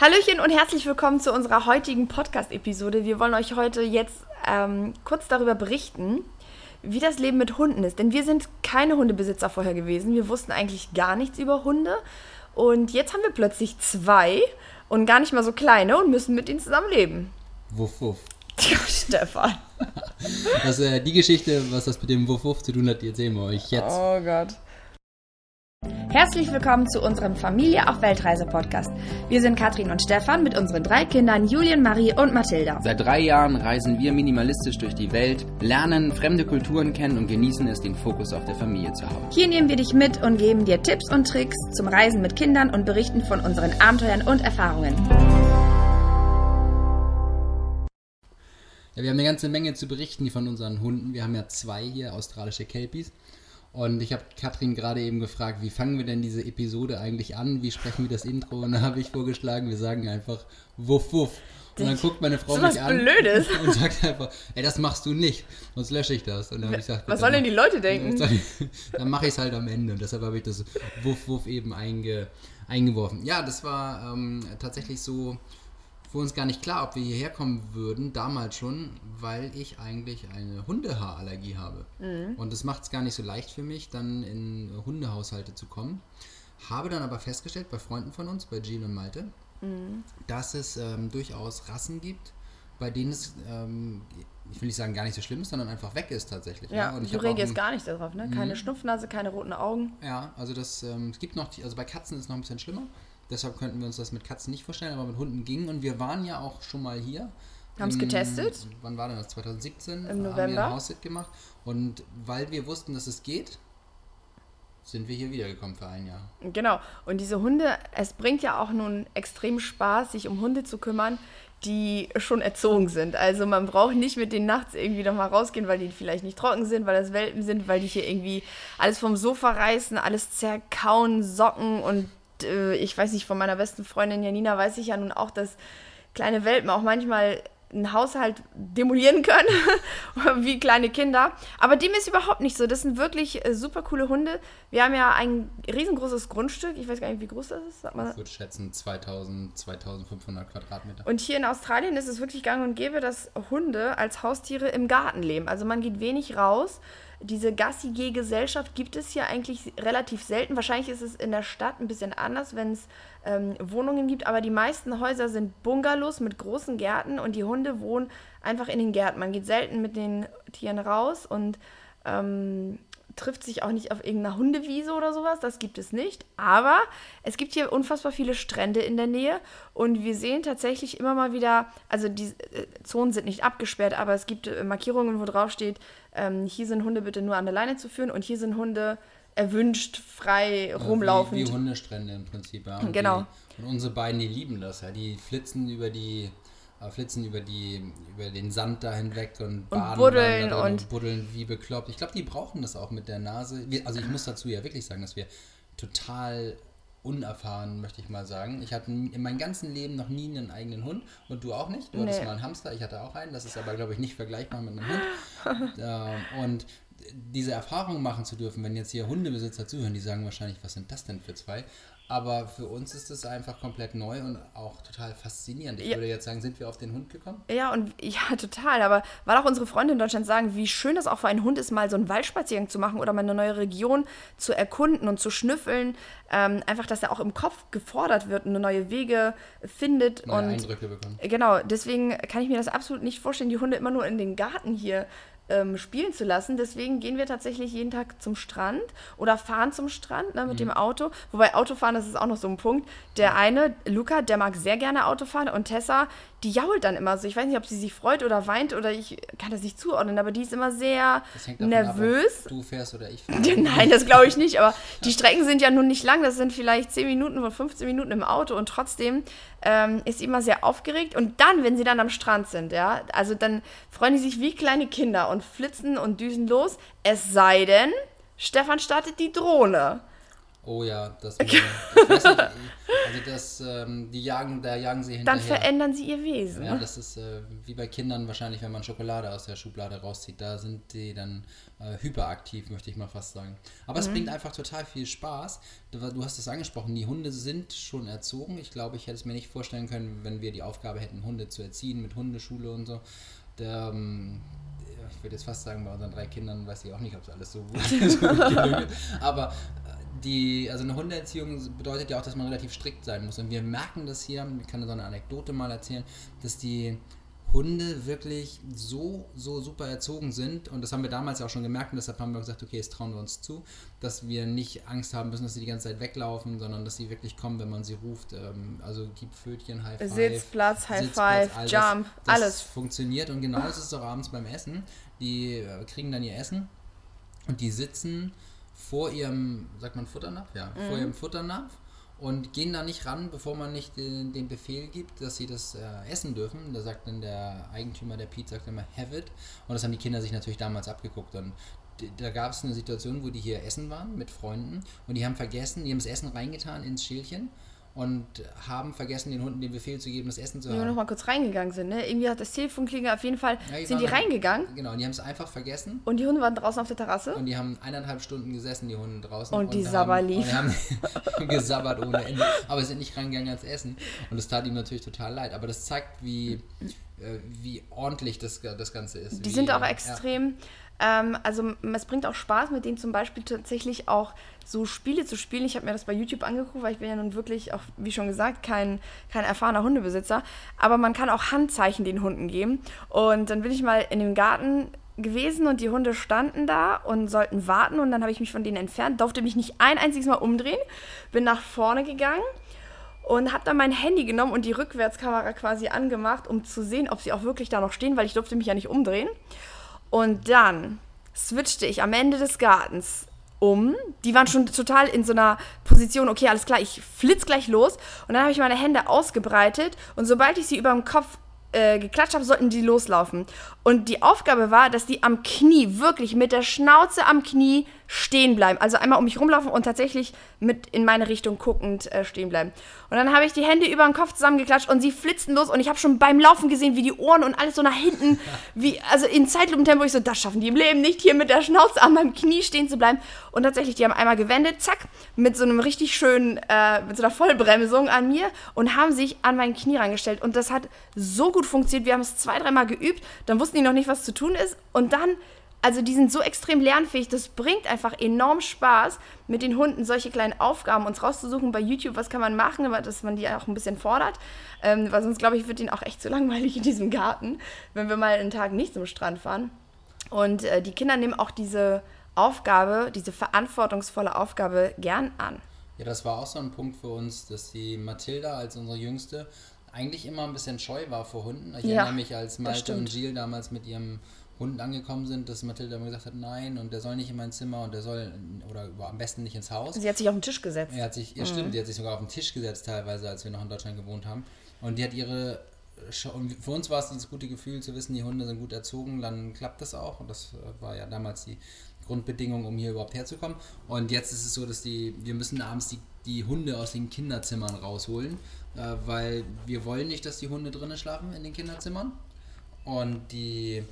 Hallöchen und herzlich willkommen zu unserer heutigen Podcast-Episode. Wir wollen euch heute jetzt ähm, kurz darüber berichten, wie das Leben mit Hunden ist. Denn wir sind keine Hundebesitzer vorher gewesen. Wir wussten eigentlich gar nichts über Hunde. Und jetzt haben wir plötzlich zwei und gar nicht mal so kleine und müssen mit ihnen zusammen leben. Wuff, wuff. Tja, Stefan. Das, äh, die Geschichte, was das mit dem Wuff, wuff zu tun hat, die erzählen wir euch jetzt. Oh Gott. Herzlich willkommen zu unserem Familie auf Weltreise Podcast. Wir sind Katrin und Stefan mit unseren drei Kindern Julien, Marie und Mathilda. Seit drei Jahren reisen wir minimalistisch durch die Welt, lernen fremde Kulturen kennen und genießen es, den Fokus auf der Familie zu haben. Hier nehmen wir dich mit und geben dir Tipps und Tricks zum Reisen mit Kindern und berichten von unseren Abenteuern und Erfahrungen. Ja, wir haben eine ganze Menge zu berichten von unseren Hunden. Wir haben ja zwei hier, australische Kelpies. Und ich habe Katrin gerade eben gefragt, wie fangen wir denn diese Episode eigentlich an? Wie sprechen wir das Intro? Und da habe ich vorgeschlagen, wir sagen einfach Wuff Wuff. Und dann guckt meine Frau so mich an Blödes. und sagt einfach, ey, das machst du nicht, sonst lösche ich das. Und dann habe ich gesagt, Was sollen denn dann- die Leute denken? Dann mache ich es halt am Ende. Und deshalb habe ich das Wuff Wuff eben einge, eingeworfen. Ja, das war ähm, tatsächlich so für uns gar nicht klar, ob wir hierher kommen würden, damals schon, weil ich eigentlich eine Hundehaarallergie habe. Und das macht es gar nicht so leicht für mich, dann in Hundehaushalte zu kommen. Habe dann aber festgestellt bei Freunden von uns, bei Jean und Malte, dass es ähm, durchaus Rassen gibt, bei denen es, ähm, ich will nicht sagen gar nicht so schlimm ist, sondern einfach weg ist tatsächlich. Ja, und ich du reagierst gar nicht darauf, ne? Keine Schnupfnase, keine roten Augen. ja, also das, ähm, es gibt noch, die, also bei Katzen ist es noch ein bisschen schlimmer. Deshalb könnten wir uns das mit Katzen nicht vorstellen, aber mit Hunden ging. Und wir waren ja auch schon mal hier. Haben's Im- getestet? Wann war denn das? 2017? Im Haben wir November. ein Haussit gemacht. Und weil wir wussten, dass es geht, sind wir hier wiedergekommen für ein Jahr. Genau. Und diese Hunde, es bringt ja auch nun extrem Spaß, sich um Hunde zu kümmern, die schon erzogen sind. Also man braucht nicht mit denen nachts irgendwie nochmal rausgehen, weil die vielleicht nicht trocken sind, weil das Welpen sind, weil die hier irgendwie alles vom Sofa reißen, alles zerkauen, socken und äh, ich weiß nicht, von meiner besten Freundin Janina weiß ich ja nun auch, dass kleine Welpen auch manchmal einen Haushalt demolieren können, wie kleine Kinder. Aber dem ist überhaupt nicht so. Das sind wirklich äh, super coole Hunde. Wir haben ja ein riesengroßes Grundstück. Ich weiß gar nicht, wie groß das ist. Sag mal. Ich würde schätzen 2000, 2500 Quadratmeter. Und hier in Australien ist es wirklich gang und gäbe, dass Hunde als Haustiere im Garten leben. Also man geht wenig raus. Diese Gassi-G-Gesellschaft gibt es hier eigentlich relativ selten. Wahrscheinlich ist es in der Stadt ein bisschen anders, wenn es ähm, Wohnungen gibt. Aber die meisten Häuser sind Bungalows mit großen Gärten und die Hunde wohnen einfach in den Gärten. Man geht selten mit den Tieren raus und ähm, trifft sich auch nicht auf irgendeiner Hundewiese oder sowas. Das gibt es nicht. Aber es gibt hier unfassbar viele Strände in der Nähe und wir sehen tatsächlich immer mal wieder, also die äh, Zonen sind nicht abgesperrt, aber es gibt äh, Markierungen, wo drauf steht, ähm, hier sind Hunde bitte nur an der Leine zu führen und hier sind Hunde erwünscht, frei, rumlaufend. Wie, wie Hundestrände im Prinzip, ja. Und Genau. Die, und unsere beiden, die lieben das, ja. Die flitzen über die, äh, flitzen über die, über den Sand da hinweg und, baden buddeln drin und- buddeln wie bekloppt. Ich glaube, die brauchen das auch mit der Nase. Wir, also ich muss dazu ja wirklich sagen, dass wir total unerfahren, möchte ich mal sagen. Ich hatte in meinem ganzen Leben noch nie einen eigenen Hund und du auch nicht. Du hattest Nee. mal einen Hamster, ich hatte auch einen. Das ist aber, glaube ich, nicht vergleichbar mit einem Hund. Ähm, und diese Erfahrung machen zu dürfen, wenn jetzt hier Hundebesitzer zuhören, die sagen wahrscheinlich, was sind das denn für zwei? Aber für uns ist es einfach komplett neu und auch total faszinierend. Ich Ja. würde jetzt sagen, sind wir auf den Hund gekommen? Ja, und ja, total. Aber weil auch unsere Freunde in Deutschland sagen, wie schön das auch für einen Hund ist, mal so einen Waldspaziergang zu machen oder mal eine neue Region zu erkunden und zu schnüffeln. Ähm, einfach, dass er auch im Kopf gefordert wird und neue Wege findet. Neue und Eindrücke bekommen. Genau, deswegen kann ich mir das absolut nicht vorstellen, die Hunde immer nur in den Garten hier ähm, spielen zu lassen. Deswegen gehen wir tatsächlich jeden Tag zum Strand oder fahren zum Strand ne, mit Mhm. dem Auto. Wobei Autofahren, das ist auch noch so ein Punkt. Der eine, Luca, der mag sehr gerne Autofahren und Tessa, die jault dann immer so. Ich weiß nicht, ob sie sich freut oder weint oder ich kann das nicht zuordnen, aber die ist immer sehr Das hängt davon nervös. ab, ob du fährst oder ich fahre. Nein, das glaube ich nicht, aber die Strecken sind ja nun nicht lang, das sind vielleicht 10 Minuten oder 15 Minuten im Auto und trotzdem ähm, ist sie immer sehr aufgeregt und dann, wenn sie dann am Strand sind, ja, also dann freuen die sich wie kleine Kinder und flitzen und düsen los, es sei denn, Stefan startet die Drohne. Oh ja, das. ich weiß nicht, also das, ähm, die jagen, da jagen sie hinterher. Dann verändern sie ihr Wesen. Ja, das ist äh, wie bei Kindern wahrscheinlich, wenn man Schokolade aus der Schublade rauszieht. Da sind die dann äh, hyperaktiv, möchte ich mal fast sagen. Aber mhm. es bringt einfach total viel Spaß. Du, du hast es angesprochen, die Hunde sind schon erzogen. Ich glaube, ich hätte es mir nicht vorstellen können, wenn wir die Aufgabe hätten, Hunde zu erziehen mit Hundeschule und so. Der, ähm, ich würde jetzt fast sagen, bei unseren drei Kindern weiß ich auch nicht, ob es alles so gut ist. Aber die, also eine Hundeerziehung bedeutet ja auch, dass man relativ strikt sein muss. Und wir merken das hier, ich kann so eine Anekdote mal erzählen, dass die Hunde wirklich so, so super erzogen sind. Und das haben wir damals ja auch schon gemerkt. Und deshalb haben wir gesagt, okay, jetzt trauen wir uns zu, dass wir nicht Angst haben müssen, dass sie die ganze Zeit weglaufen, sondern dass sie wirklich kommen, wenn man sie ruft. Ähm, also gib Pfötchen, High Five. Sitzplatz, High Sitzplatz, Five, alles, Jump, das alles. funktioniert. Und genau ist es auch abends beim Essen. Die äh, kriegen dann ihr Essen und die sitzen vor ihrem, sagt man Futternapf? Ja, mhm. vor ihrem Futternapf und gehen da nicht ran, bevor man nicht den, den Befehl gibt, dass sie das äh, essen dürfen. Da sagt dann der Eigentümer der Pizza sagt immer, have it. Und das haben die Kinder sich natürlich damals abgeguckt. Und da gab es eine Situation, wo die hier essen waren mit Freunden und die haben vergessen, die haben das Essen reingetan ins Schälchen und haben vergessen, den Hunden den Befehl zu geben, das Essen zu haben. Die noch mal kurz reingegangen sind, ne? Irgendwie hat das Telefon klingelt, auf jeden Fall ja, sind die reingegangen. Genau, und die haben es einfach vergessen. Und die Hunde waren draußen auf der Terrasse. Und die haben eineinhalb Stunden gesessen, die Hunde draußen. Und, und die Sabberli. Und die haben gesabbert ohne Ende. Aber sind nicht reingegangen ans Essen. Und das tat ihm natürlich total leid. Aber das zeigt, wie, äh, wie ordentlich das, das Ganze ist. Die wie, sind auch extrem... Ja ähm, also es bringt auch Spaß, mit denen zum Beispiel tatsächlich auch so Spiele zu spielen. Ich habe mir das bei YouTube angeguckt, weil ich bin ja nun wirklich auch, wie schon gesagt, kein, kein erfahrener Hundebesitzer. Aber man kann auch Handzeichen den Hunden geben. Und dann bin ich mal in dem Garten gewesen und die Hunde standen da und sollten warten und dann habe ich mich von denen entfernt, durfte mich nicht ein einziges Mal umdrehen, bin nach vorne gegangen und habe dann mein Handy genommen und die Rückwärtskamera quasi angemacht, um zu sehen, ob sie auch wirklich da noch stehen, weil ich durfte mich ja nicht umdrehen. Und dann switchte ich am Ende des Gartens um. Die waren schon total in so einer Position, okay, alles klar, ich flitz gleich los. Und dann habe ich meine Hände ausgebreitet und sobald ich sie über dem Kopf äh, geklatscht habe, sollten die loslaufen. Und die Aufgabe war, dass die am Knie, wirklich mit der Schnauze am Knie stehen bleiben. Also einmal um mich rumlaufen und tatsächlich mit in meine Richtung guckend äh, stehen bleiben. Und dann habe ich die Hände über den Kopf zusammengeklatscht und sie flitzten los und ich habe schon beim Laufen gesehen, wie die Ohren und alles so nach hinten, wie, also in Zeitlupentempo, ich so, das schaffen die im Leben nicht, hier mit der Schnauze an meinem Knie stehen zu bleiben. Und tatsächlich, die haben einmal gewendet, zack, mit so einem richtig schönen, äh, mit so einer Vollbremsung an mir und haben sich an mein Knie reingestellt. Und das hat so gut funktioniert. Wir haben es zwei, dreimal geübt, dann wussten die noch nicht, was zu tun ist. Und dann also die sind so extrem lernfähig, das bringt einfach enorm Spaß, mit den Hunden solche kleinen Aufgaben uns rauszusuchen bei YouTube, was kann man machen, aber dass man die auch ein bisschen fordert, ähm, weil sonst glaube ich, wird ihnen auch echt zu langweilig in diesem Garten, wenn wir mal einen Tag nicht zum Strand fahren. Und äh, die Kinder nehmen auch diese Aufgabe, diese verantwortungsvolle Aufgabe gern an. Ja, das war auch so ein Punkt für uns, dass die Mathilda als unsere Jüngste eigentlich immer ein bisschen scheu war vor Hunden. Ich ja, erinnere mich, als Malte und Gilles damals mit ihrem Hund angekommen sind, dass Mathilda immer gesagt hat, nein, und der soll nicht in mein Zimmer und der soll, oder am besten nicht ins Haus. Sie hat sich auf den Tisch gesetzt. Er hat sich, ja mhm. stimmt, die hat sich sogar auf den Tisch gesetzt teilweise, als wir noch in Deutschland gewohnt haben. Und die hat ihre, und für uns war es dieses gute Gefühl zu wissen, die Hunde sind gut erzogen, dann klappt das auch. Und das war ja damals die Grundbedingung, um hier überhaupt herzukommen. Und jetzt ist es so, dass die, wir müssen abends die, die Hunde aus den Kinderzimmern rausholen, äh, weil wir wollen nicht, dass die Hunde drinnen schlafen in den Kinderzimmern. Und die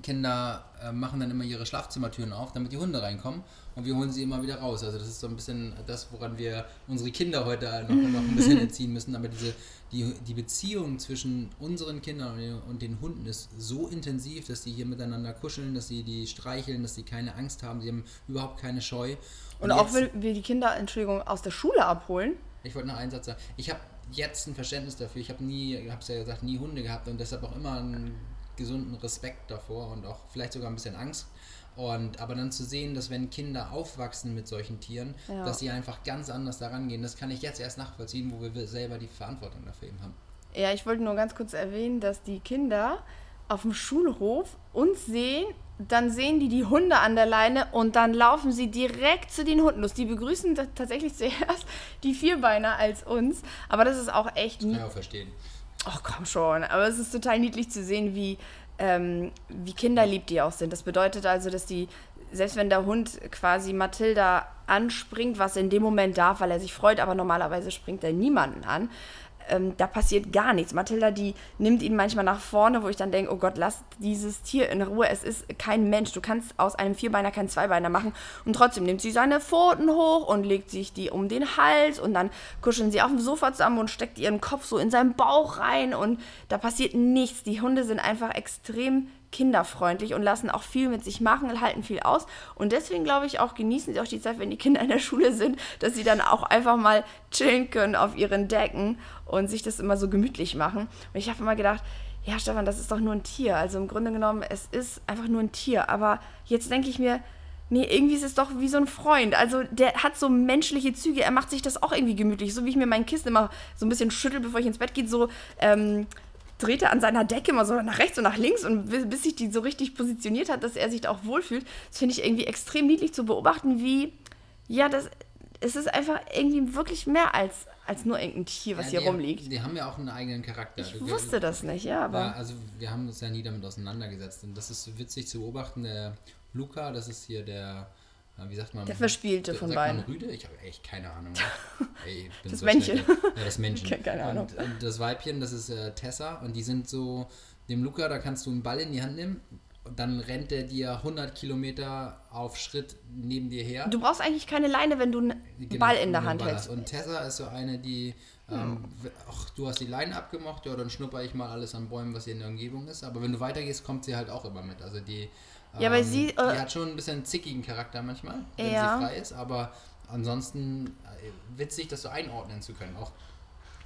Kinder äh, machen dann immer ihre Schlafzimmertüren auf, damit die Hunde reinkommen und wir holen sie immer wieder raus. Also das ist so ein bisschen das, woran wir unsere Kinder heute noch, noch ein bisschen erziehen müssen. Aber diese, die, die Beziehung zwischen unseren Kindern und den, und den Hunden ist so intensiv, dass die hier miteinander kuscheln, dass sie die streicheln, dass sie keine Angst haben, sie haben überhaupt keine Scheu. Und, und auch wenn wir die Kinder, Entschuldigung, aus der Schule abholen. Ich wollte noch einen Satz sagen. Ich habe jetzt ein Verständnis dafür. Ich habe nie, ich habe es ja gesagt, nie Hunde gehabt und deshalb auch immer ein gesunden Respekt davor und auch vielleicht sogar ein bisschen Angst. Und aber dann zu sehen, dass wenn Kinder aufwachsen mit solchen Tieren, ja. dass sie einfach ganz anders daran gehen, das kann ich jetzt erst nachvollziehen, wo wir selber die Verantwortung dafür eben haben. Ja, ich wollte nur ganz kurz erwähnen, dass die Kinder auf dem Schulhof uns sehen, dann sehen die die Hunde an der Leine und dann laufen sie direkt zu den Hunden los. Die begrüßen tatsächlich zuerst die Vierbeiner als uns, aber das ist auch echt nie. Kann ich auch verstehen. Ach komm schon, aber es ist total niedlich zu sehen, wie, ähm, wie kinderlieb die auch sind. Das bedeutet also, dass die, selbst wenn der Hund quasi Mathilda anspringt, was in dem Moment darf, weil er sich freut, aber normalerweise springt er niemanden an. Ähm, da passiert gar nichts. Mathilda, die nimmt ihn manchmal nach vorne, wo ich dann denke, oh Gott, lass dieses Tier in Ruhe. Es ist kein Mensch. Du kannst aus einem Vierbeiner keinen Zweibeiner machen. Und trotzdem nimmt sie seine Pfoten hoch und legt sich die um den Hals und dann kuscheln sie auf dem Sofa zusammen und steckt ihren Kopf so in seinen Bauch rein und da passiert nichts. Die Hunde sind einfach extrem kinderfreundlich und lassen auch viel mit sich machen, halten viel aus. Und deswegen glaube ich auch, genießen sie auch die Zeit, wenn die Kinder in der Schule sind, dass sie dann auch einfach mal chillen können auf ihren Decken und sich das immer so gemütlich machen. Und ich habe immer gedacht, ja, Stefan, das ist doch nur ein Tier. Also im Grunde genommen, es ist einfach nur ein Tier. Aber jetzt denke ich mir, nee, irgendwie ist es doch wie so ein Freund. Also der hat so menschliche Züge. Er macht sich das auch irgendwie gemütlich. So wie ich mir mein Kissen immer so ein bisschen schüttel, bevor ich ins Bett gehe. So, ähm, dreht er an seiner Decke immer so nach rechts und nach links und bis sich die so richtig positioniert hat, dass er sich da auch wohlfühlt. Das finde ich irgendwie extrem niedlich zu beobachten, wie, ja, das, es ist einfach irgendwie wirklich mehr als, als nur irgendein Tier, was Ja, hier die, rumliegt. Die haben ja auch einen eigenen Charakter. Ich Du- wusste das nicht, ja, aber. Ja, also wir haben uns ja nie damit auseinandergesetzt. Und das ist witzig zu beobachten. Der Luca, das ist hier der, wie sagt man? Der Verspielte von beiden. Rüde? Ich habe echt keine Ahnung. Ey, Das so Männchen. Ja, das Männchen. Ke- keine Ahnung. Und, und das Weibchen, das ist äh, Tessa. Und die sind so, dem Luca, da kannst du einen Ball in die Hand nehmen. Und dann rennt der dir 100 Kilometer auf Schritt neben dir her. Du brauchst eigentlich keine Leine, wenn du einen Genau, Ball in der Hand Ball hältst. Und Tessa ist so eine, die, ähm, w- ach, du hast die Leine abgemacht, ja, dann schnupper ich mal alles an Bäumen, was hier in der Umgebung ist. Aber wenn du weitergehst, kommt sie halt auch immer mit. Also die, Ja, ähm, sie, die äh, hat schon ein bisschen zickigen Charakter manchmal, wenn Ja. sie frei ist. Aber ansonsten äh, witzig, das so einordnen zu können. Auch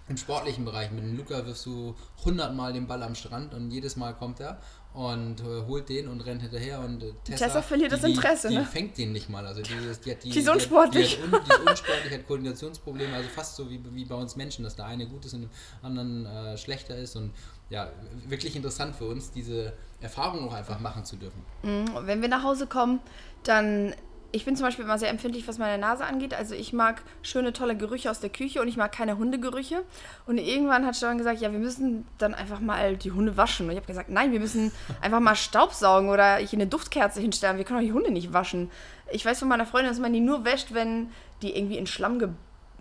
im sportlichen Bereich. Mit dem Luca wirfst du 100 Mal den Ball am Strand und jedes Mal kommt er und äh, holt den und rennt hinterher und äh, Tessa, Tessa verliert das die, Interesse, die, die ne? fängt den nicht mal. Also die, ist- die hat die, Die ist die hat- unsportlich. Die, hat un, die ist unsportlich, hat Koordinationsprobleme, also fast so wie, wie bei uns Menschen, dass der eine gut ist und der anderen äh, schlechter ist und ja, wirklich interessant für uns, diese Erfahrung auch einfach machen zu dürfen. Und wenn wir nach Hause kommen, dann. Ich bin zum Beispiel immer sehr empfindlich, was meine Nase angeht. Also ich mag schöne, tolle Gerüche aus der Küche und ich mag keine Hundegerüche. Und irgendwann hat Stefan gesagt, ja, wir müssen dann einfach mal die Hunde waschen. Und ich habe gesagt, nein, wir müssen einfach mal Staubsaugen oder hier eine Duftkerze hinstellen. Wir können doch die Hunde nicht waschen. Ich weiß von meiner Freundin, dass man die nur wäscht, wenn die irgendwie in Schlamm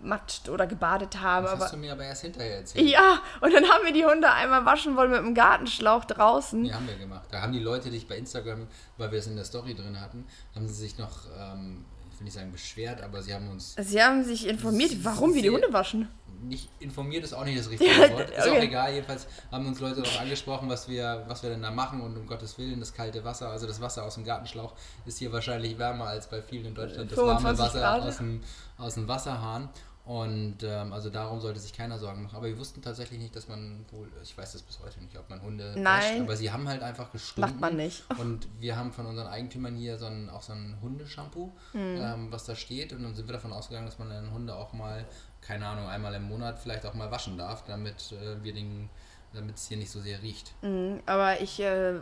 gematscht oder gebadet haben. Das Aber hast du mir aber erst hinterher erzählt. ja, und dann haben wir die Hunde einmal waschen wollen mit einem Gartenschlauch draußen. Ja, haben wir gemacht. Da haben die Leute dich bei Instagram, weil wir es in der Story drin hatten, haben sie sich noch, ähm, ich will nicht sagen beschwert, aber sie haben uns Sie haben sich informiert, warum wir die Hunde waschen. Nicht informiert ist auch nicht das richtige Ja, Wort. Ist auch okay. egal. Jedenfalls haben uns Leute darauf angesprochen, was wir, was wir denn da machen und um Gottes Willen das kalte Wasser, also das Wasser aus dem Gartenschlauch ist hier wahrscheinlich wärmer als bei vielen in Deutschland das warme 25 Wasser aus dem, aus dem Wasserhahn. Und ähm, also darum sollte sich keiner Sorgen machen. Aber wir wussten tatsächlich nicht, dass man wohl, ich weiß das bis heute nicht, ob man Hunde Nein. wäscht, aber sie haben halt einfach gestunken. Macht man nicht. Und wir haben von unseren Eigentümern hier so ein, auch so ein Hundeshampoo, Hm. ähm, was da steht. Und dann sind wir davon ausgegangen, dass man den Hunde auch mal, keine Ahnung, einmal im Monat vielleicht auch mal waschen darf, damit äh, wir den, damit es hier nicht so sehr riecht. Mhm, Aber ich äh,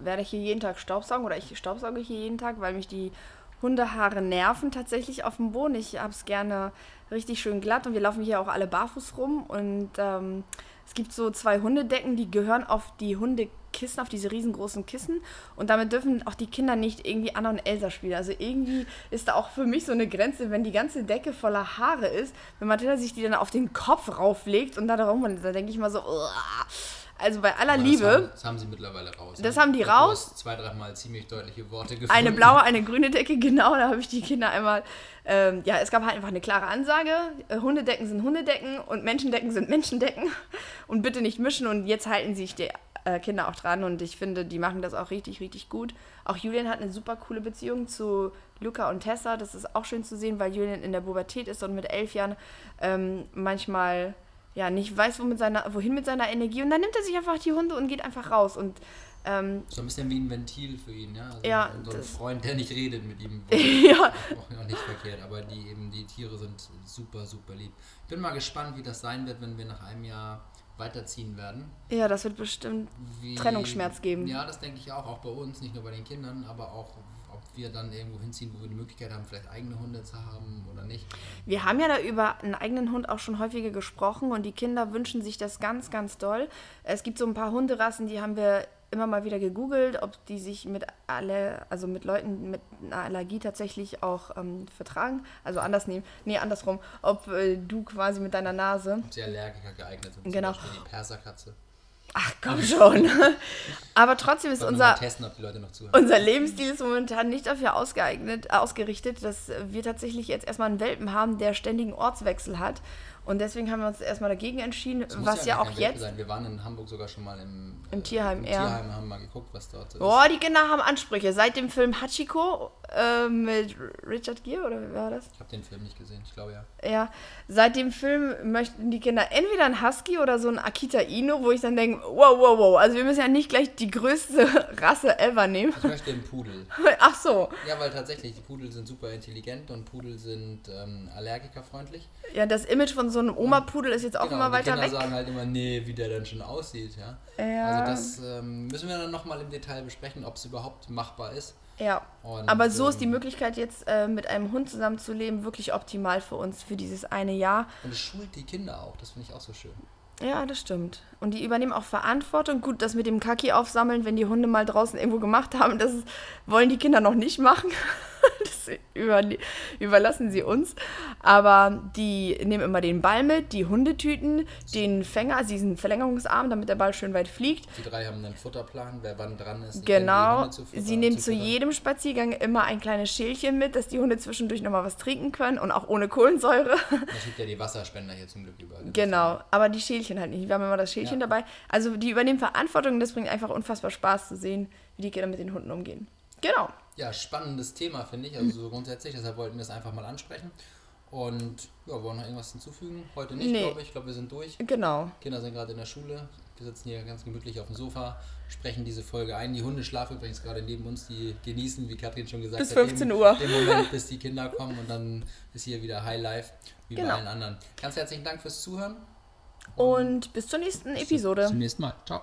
werde hier jeden Tag Staubsaugen oder ich staubsauge hier jeden Tag, weil mich die Hundehaare nerven tatsächlich auf dem Boden. Ich habe es gerne richtig schön glatt und wir laufen hier auch alle barfuß rum. Und ähm, es gibt so zwei Hundedecken, die gehören auf die Hundekissen, auf diese riesengroßen Kissen. Und damit dürfen auch die Kinder nicht irgendwie Anna und Elsa spielen. Also irgendwie ist da auch für mich so eine Grenze, wenn die ganze Decke voller Haare ist, wenn Matilda sich die dann auf den Kopf rauflegt und da darum, und da denke ich mal so, "Uah." Also bei aller Aber Liebe. Das haben, das haben sie mittlerweile raus. Das ne? haben die raus. zwei, dreimal ziemlich deutliche Worte gefunden. Eine blaue, eine grüne Decke, genau, da habe ich die Kinder einmal. Ähm, ja, es gab halt einfach eine klare Ansage: äh, Hundedecken sind Hundedecken und Menschendecken sind Menschendecken. Und bitte nicht mischen. Und jetzt halten sich die äh, Kinder auch dran. Und ich finde, die machen das auch richtig, richtig gut. Auch Julian hat eine super coole Beziehung zu Luca und Tessa. Das ist auch schön zu sehen, weil Julian in der Pubertät ist und mit elf Jahren ähm, manchmal ja nicht weiß, wo mit seiner, wohin mit seiner Energie. Und dann nimmt er sich einfach die Hunde und geht einfach raus. Und ähm, So ein bisschen wie ein Ventil für ihn, ja. Also Ja, so ein Freund, der nicht redet mit ihm. ja, auch nicht verkehrt, aber die eben die Tiere sind super, super lieb. Ich bin mal gespannt, wie das sein wird, wenn wir nach einem Jahr weiterziehen werden. ja, das wird bestimmt Wie, Trennungsschmerz geben. Ja, das denke ich auch, auch bei uns, nicht nur bei den Kindern, aber auch, ob wir dann irgendwo hinziehen, wo wir die Möglichkeit haben, vielleicht eigene Hunde zu haben oder nicht. Wir haben ja da über einen eigenen Hund auch schon häufiger gesprochen und die Kinder wünschen sich das ganz, ganz doll. Es gibt so ein paar Hunderassen, die haben wir immer mal wieder gegoogelt, ob die sich mit alle, also mit Leuten mit einer Allergie tatsächlich auch ähm, vertragen. Also anders nehmen, nee, andersrum, ob äh, du quasi mit deiner Nase. Ob sie Allergiker geeignet sind. Genau. Zum Beispiel die Perserkatze. Ach komm schon. Aber trotzdem ist unser, testen, unser Lebensstil ist momentan nicht dafür ausgeeignet, äh, ausgerichtet, dass wir tatsächlich jetzt erstmal einen Welpen haben, der ständigen Ortswechsel hat. Und deswegen haben wir uns erstmal dagegen entschieden, was ja gar auch jetzt. Sein. Wir waren in Hamburg sogar schon mal im, Im Tierheim, im ja. Tierheim haben mal geguckt, was dort ist. Boah, die Kinder haben Ansprüche. Seit dem Film Hachiko äh, mit Richard Gere, oder wer war das? Ich habe den Film nicht gesehen, ich glaube ja. Ja, seit dem Film möchten die Kinder entweder einen Husky oder so einen Akita Inu, wo ich dann denke, wow, wow, wow, also wir müssen ja nicht gleich die größte Rasse ever nehmen. Ich möchte einen Pudel. Ach so, Ja, weil tatsächlich, die Pudel sind super intelligent und Pudel sind ähm, allergikerfreundlich. ja, das Image von so einem Oma-Pudel ist jetzt auch Genau, immer weiter Kinder weg. sagen halt immer, nee, wie der dann schon aussieht, ja. Ja. Also das ähm, müssen wir dann nochmal im Detail besprechen, ob es überhaupt machbar ist. Ja, Und, aber so ist die ähm, Möglichkeit jetzt äh, mit einem Hund zusammenzuleben wirklich optimal für uns, für dieses eine Jahr. Und es schult die Kinder auch, das finde ich auch so schön. Ja, das stimmt. Und die übernehmen auch Verantwortung. Gut, das mit dem Kaki aufsammeln, wenn die Hunde mal draußen irgendwo gemacht haben, das wollen die Kinder noch nicht machen. das über, überlassen sie uns. Aber die nehmen immer den Ball mit, die Hundetüten, den Fänger, also diesen Verlängerungsarm, damit der Ball schön weit fliegt. Die drei haben einen Futterplan, wer wann dran ist. Genau. Zu futtern- Sie nehmen zu jedem Spaziergang immer ein kleines Schälchen mit, dass die Hunde zwischendurch nochmal was trinken können und auch ohne Kohlensäure. Es gibt ja die Wasserspender hier zum Glück überall. Genau, aber die Schälchen halt nicht. Wir haben immer das Schälchen Ja. dabei. Also die übernehmen Verantwortung und das bringt einfach unfassbar Spaß zu sehen, wie die Kinder mit den Hunden umgehen. Genau. Ja, spannendes Thema, finde ich. Also so grundsätzlich, deshalb wollten wir es einfach mal ansprechen. Und ja, wollen wir noch irgendwas hinzufügen? Heute nicht, Nee. glaube ich. Ich glaube, wir sind durch. Genau. Kinder sind gerade in der Schule. Wir sitzen hier ganz gemütlich auf dem Sofa, sprechen diese Folge ein. Die Hunde schlafen übrigens gerade neben uns. Die genießen, wie Katrin schon gesagt Bis hat, 15 den, Uhr. den Moment, bis die Kinder kommen. Und dann ist hier wieder High Life, wie bei Genau. allen anderen. Ganz herzlichen Dank fürs Zuhören. Und bis zur nächsten Episode. Zum nächsten Mal. Ciao.